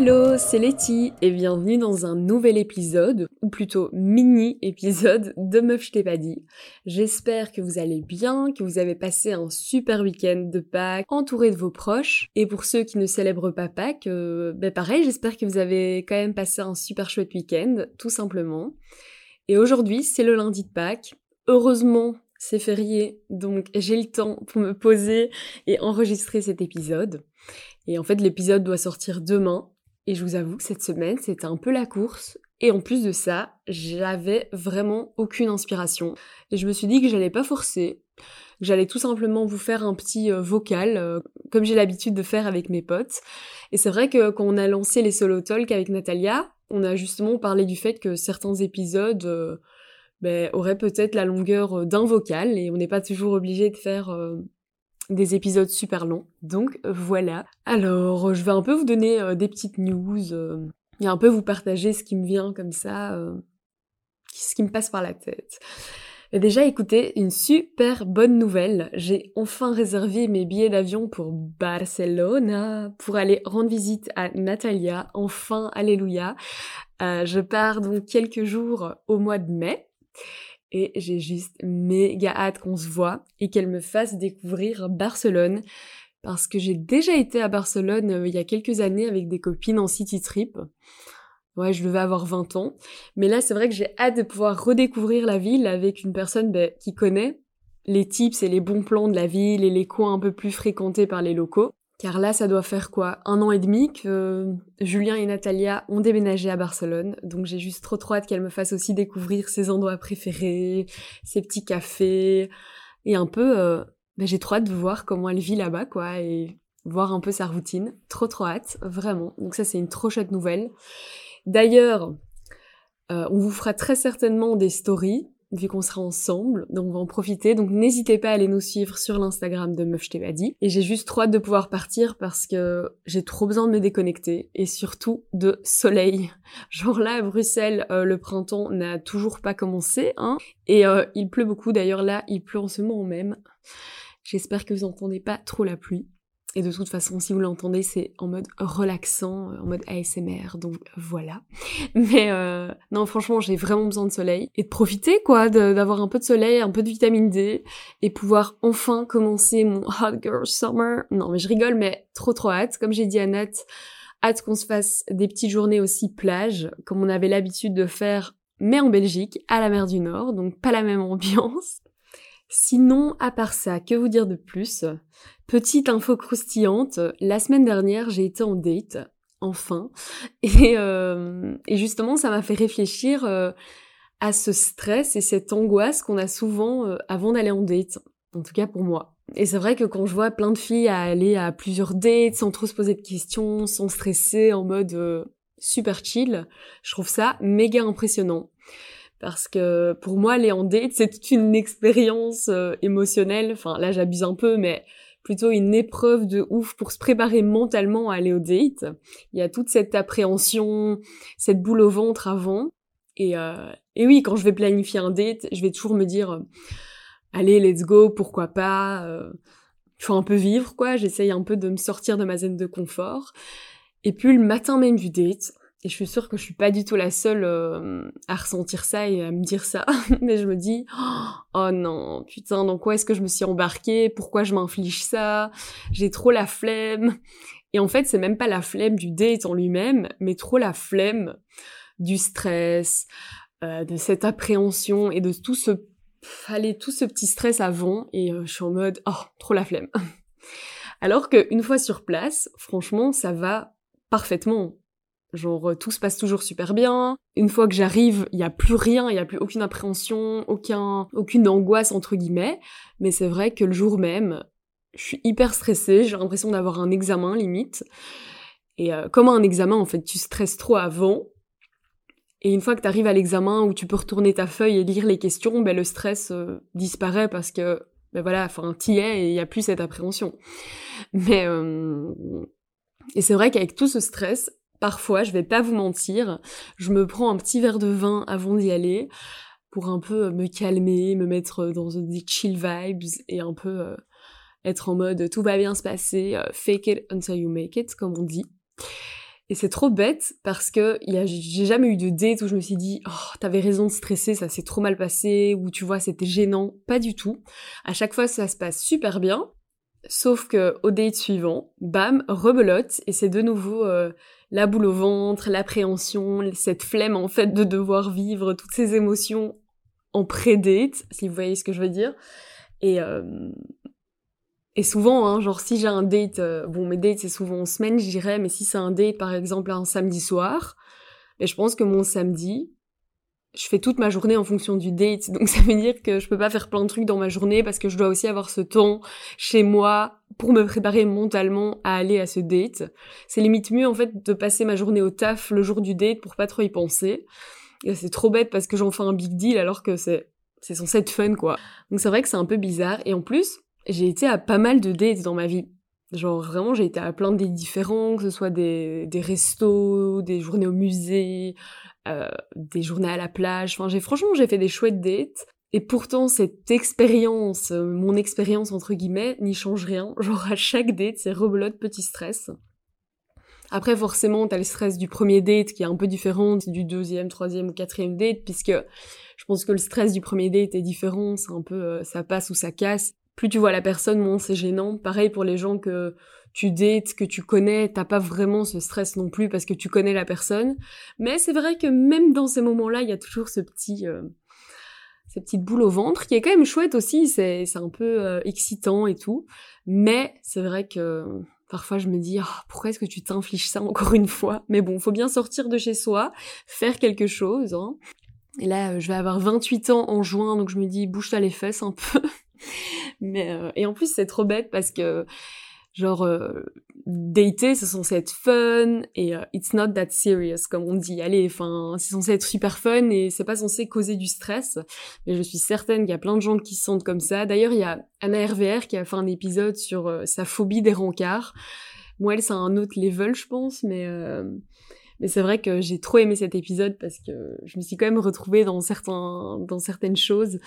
Hello, c'est Letty et bienvenue dans un nouvel épisode, ou plutôt mini-épisode de Meuf je t'ai pas dit. J'espère que vous allez bien, que vous avez passé un super week-end de Pâques entouré de vos proches. Et pour ceux qui ne célèbrent pas Pâques, ben pareil, j'espère que vous avez quand même passé un super chouette week-end, tout simplement. Et aujourd'hui, c'est le lundi de Pâques. Heureusement, c'est férié, donc j'ai le temps pour me poser et enregistrer cet épisode. Et en fait, l'épisode doit sortir demain, et je vous avoue que cette semaine, c'était un peu la course. Et en plus de ça, j'avais vraiment aucune inspiration. Et je me suis dit que j'allais pas forcer. J'allais tout simplement vous faire un petit euh, vocal, euh, comme j'ai l'habitude de faire avec mes potes. Et c'est vrai que quand on a lancé les solo talk avec Natalia, on a justement parlé du fait que certains épisodes euh, ben, auraient peut-être la longueur d'un vocal et on n'est pas toujours obligé de faire des épisodes super longs. Donc voilà. Alors, je vais un peu vous donner euh, des petites news euh, et un peu vous partager ce qui me vient comme ça, euh, ce qui me passe par la tête. Déjà, écoutez, une super bonne nouvelle. J'ai enfin réservé mes billets d'avion pour Barcelone pour aller rendre visite à Natalia. Enfin, alléluia. je pars donc quelques jours au mois de mai et j'ai juste méga hâte qu'on se voit et qu'elle me fasse découvrir Barcelone parce que j'ai déjà été à Barcelone euh, il y a quelques années avec des copines en city trip. Ouais, je devais avoir 20 ans. Mais là, c'est vrai que j'ai hâte de pouvoir redécouvrir la ville avec une personne ben, qui connaît les tips et les bons plans de la ville et les coins un peu plus fréquentés par les locaux. Car là, ça doit faire quoi Un an et demi que Julien et Natalia ont déménagé à Barcelone. Donc j'ai juste trop trop hâte qu'elle me fasse aussi découvrir ses endroits préférés, ses petits cafés. Et un peu, euh, ben, j'ai trop hâte de voir comment elle vit là-bas, quoi. Et voir un peu sa routine. Trop trop hâte, vraiment. Donc ça, c'est une trop chouette nouvelle. D'ailleurs, euh, on vous fera très certainement des stories vu qu'on sera ensemble, donc on va en profiter. Donc n'hésitez pas à aller nous suivre sur l'Instagram de Meuf. Et j'ai juste trop hâte de pouvoir partir parce que j'ai trop besoin de me déconnecter et surtout de soleil. Genre là à Bruxelles, euh, le printemps n'a toujours pas commencé, hein. Et euh, il pleut beaucoup. D'ailleurs là, il pleut en ce moment même. J'espère que vous entendez pas trop la pluie. Et de toute façon, si vous l'entendez, c'est en mode relaxant, en mode ASMR, donc voilà. Mais euh, non, franchement, j'ai vraiment besoin de soleil et de profiter, quoi, d'avoir un peu de soleil, un peu de vitamine D et pouvoir enfin commencer mon hot girl summer. Non, mais je rigole, mais trop trop hâte. Comme j'ai dit à Nat, hâte qu'on se fasse des petites journées aussi plage, comme on avait l'habitude de faire, mais en Belgique, à la mer du Nord, donc pas la même ambiance. Sinon, à part ça, que vous dire de plus? Petite info croustillante, la semaine dernière j'ai été en date, enfin, et, euh, et justement ça m'a fait réfléchir euh, à ce stress et cette angoisse qu'on a souvent euh, avant d'aller en date, en tout cas pour moi. Et c'est vrai que quand je vois plein de filles aller à plusieurs dates sans trop se poser de questions, sans stresser, en mode super chill, je trouve ça méga impressionnant parce que pour moi aller en date c'est toute une expérience émotionnelle enfin là j'abuse un peu mais plutôt une épreuve de ouf pour se préparer mentalement à aller au date. Il y a toute cette appréhension, cette boule au ventre avant. Et, euh, et oui, quand je vais planifier un date, je vais toujours me dire, euh, allez, let's go, pourquoi pas. Euh, faut un peu vivre, quoi. J'essaye un peu de me sortir de ma zone de confort. Et puis le matin même du date, et je suis sûre que je suis pas du tout la seule euh, à ressentir ça et à me dire ça. Mais je me dis, oh non, putain, dans quoi est-ce que je me suis embarquée? Pourquoi je m'inflige ça? J'ai trop la flemme. Et en fait, c'est même pas la flemme du date en lui-même, mais trop la flemme du stress, euh, de cette appréhension et de tout ce, allez, tout ce petit stress avant. Et euh, je suis en mode, oh, trop la flemme. Alors qu'une fois sur place, franchement, ça va parfaitement. Genre euh, tout se passe toujours super bien. Une fois que j'arrive, il y a plus rien, il y a plus aucune appréhension, aucun aucune angoisse entre guillemets, mais c'est vrai que le jour même, je suis hyper stressée, j'ai l'impression d'avoir un examen limite. Et euh, comme un examen en fait, tu stresses trop avant. Et une fois que tu arrives à l'examen où tu peux retourner ta feuille et lire les questions, ben le stress euh, disparaît parce que ben voilà, enfin t'y es et il y a plus cette appréhension. Mais et c'est vrai qu'avec tout ce stress, Parfois, je vais pas vous mentir, je me prends un petit verre de vin avant d'y aller pour un peu me calmer, me mettre dans des chill vibes et un peu euh, être en mode tout va bien se passer, euh, fake it until you make it, comme on dit. Et c'est trop bête parce que j'ai jamais eu de date où je me suis dit oh t'avais raison de stresser, ça s'est trop mal passé ou tu vois c'était gênant, pas du tout. À chaque fois ça se passe super bien, sauf que au date suivant, bam, rebelote et c'est de nouveau euh, la boule au ventre, l'appréhension, cette flemme en fait de devoir vivre toutes ces émotions en pré-date, si vous voyez ce que je veux dire. Et euh, et souvent, hein, genre si j'ai un date, euh, bon mes dates c'est souvent en semaine, je dirais, mais si c'est un date par exemple un samedi soir, mais ben, je pense que mon samedi, je fais toute ma journée en fonction du date, donc ça veut dire que je peux pas faire plein de trucs dans ma journée parce que je dois aussi avoir ce temps chez moi pour me préparer mentalement à aller à ce date. C'est limite mieux en fait de passer ma journée au taf le jour du date pour pas trop y penser. C'est trop bête parce que j'en fais un big deal alors que c'est c'est censé être fun quoi. Donc c'est vrai que c'est un peu bizarre et en plus j'ai été à pas mal de dates dans ma vie. Genre vraiment, j'ai été à plein de différents, que ce soit des, des restos, des journées au musée, euh, des journées à la plage. Enfin, j'ai franchement, j'ai fait des chouettes dates. Et pourtant, cette expérience, euh, mon expérience entre guillemets, n'y change rien. Genre à chaque date, c'est rebelote, petit stress. Après, forcément, t'as le stress du premier date qui est un peu différent du deuxième, troisième ou quatrième date, puisque je pense que le stress du premier date est différent, c'est un peu euh, ça passe ou ça casse plus tu vois la personne, moins c'est gênant. Pareil pour les gens que tu dates, que tu connais, t'as pas vraiment ce stress non plus parce que tu connais la personne. Mais c'est vrai que même dans ces moments-là, il y a toujours ce petit, euh, cette petite boule au ventre qui est quand même chouette aussi. C'est, c'est un peu euh, excitant et tout. Mais c'est vrai que parfois je me dis oh, pourquoi est-ce que tu t'infliges ça encore une fois? Mais bon, faut bien sortir de chez soi, faire quelque chose. Hein. Et là, euh, je vais avoir 28 ans en juin, donc je me dis bouge-toi les fesses un peu. Mais euh, et en plus c'est trop bête parce que genre euh, dater c'est censé être fun et euh, it's not that serious comme on dit. Allez, enfin c'est censé être super fun et c'est pas censé causer du stress. Mais je suis certaine qu'il y a plein de gens qui se sentent comme ça. D'ailleurs il y a Anna RVR qui a fait un épisode sur sa phobie des rencarts. Moi elle c'est un autre level je pense, mais mais c'est vrai que j'ai trop aimé cet épisode parce que je me suis quand même retrouvée dans certains, dans certaines choses.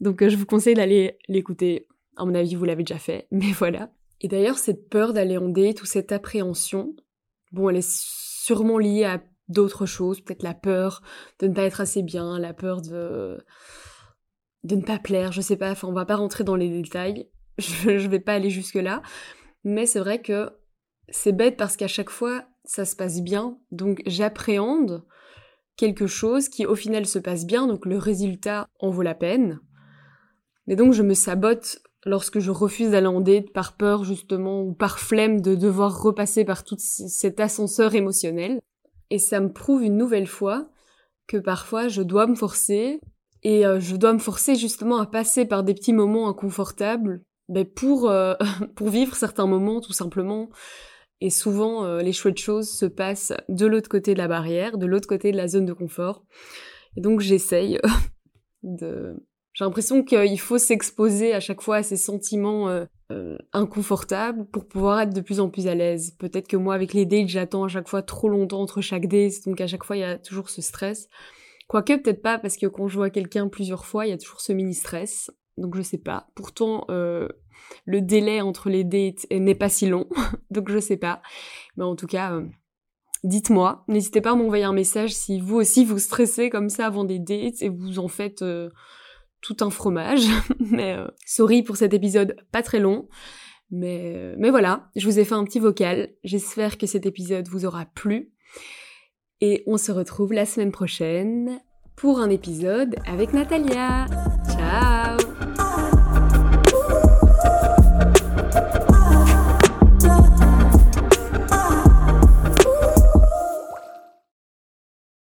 Donc je vous conseille d'aller l'écouter. À mon avis, vous l'avez déjà fait, mais voilà. Et d'ailleurs, cette peur d'aller en date ou cette appréhension, bon, elle est sûrement liée à d'autres choses, peut-être la peur de ne pas être assez bien, la peur de de ne pas plaire, je sais pas, enfin on va pas rentrer dans les détails, je, je vais pas aller jusque là, mais c'est vrai que c'est bête parce qu'à chaque fois ça se passe bien, donc j'appréhende quelque chose qui au final se passe bien, donc le résultat en vaut la peine. Mais donc je me sabote lorsque je refuse d'aller en date par peur justement ou par flemme de devoir repasser par tout cet ascenseur émotionnel. Et ça me prouve une nouvelle fois que parfois je dois me forcer et euh, je dois me forcer justement à passer par des petits moments inconfortables ben pour, euh, pour vivre certains moments tout simplement. Et souvent, euh, les chouettes choses se passent de l'autre côté de la barrière, de l'autre côté de la zone de confort. Et donc j'essaye de j'ai l'impression qu'il faut s'exposer à chaque fois à ces sentiments euh, euh, inconfortables pour pouvoir être de plus en plus à l'aise. Peut-être que moi, avec les dates, j'attends à chaque fois trop longtemps entre chaque date, donc à chaque fois, il y a toujours ce stress. Quoique, peut-être pas, parce que quand je vois quelqu'un plusieurs fois, il y a toujours ce mini-stress. Donc je sais pas. Pourtant, euh, le délai entre les dates n'est pas si long, donc je sais pas. Mais en tout cas, dites-moi. N'hésitez pas à m'envoyer un message si vous aussi vous stressez comme ça avant des dates et vous en faites tout un fromage. mais euh, sorry pour cet épisode pas très long. Mais, euh, mais voilà, je vous ai fait un petit vocal. J'espère que cet épisode vous aura plu. Et on se retrouve la semaine prochaine pour un épisode avec Natalia. Ciao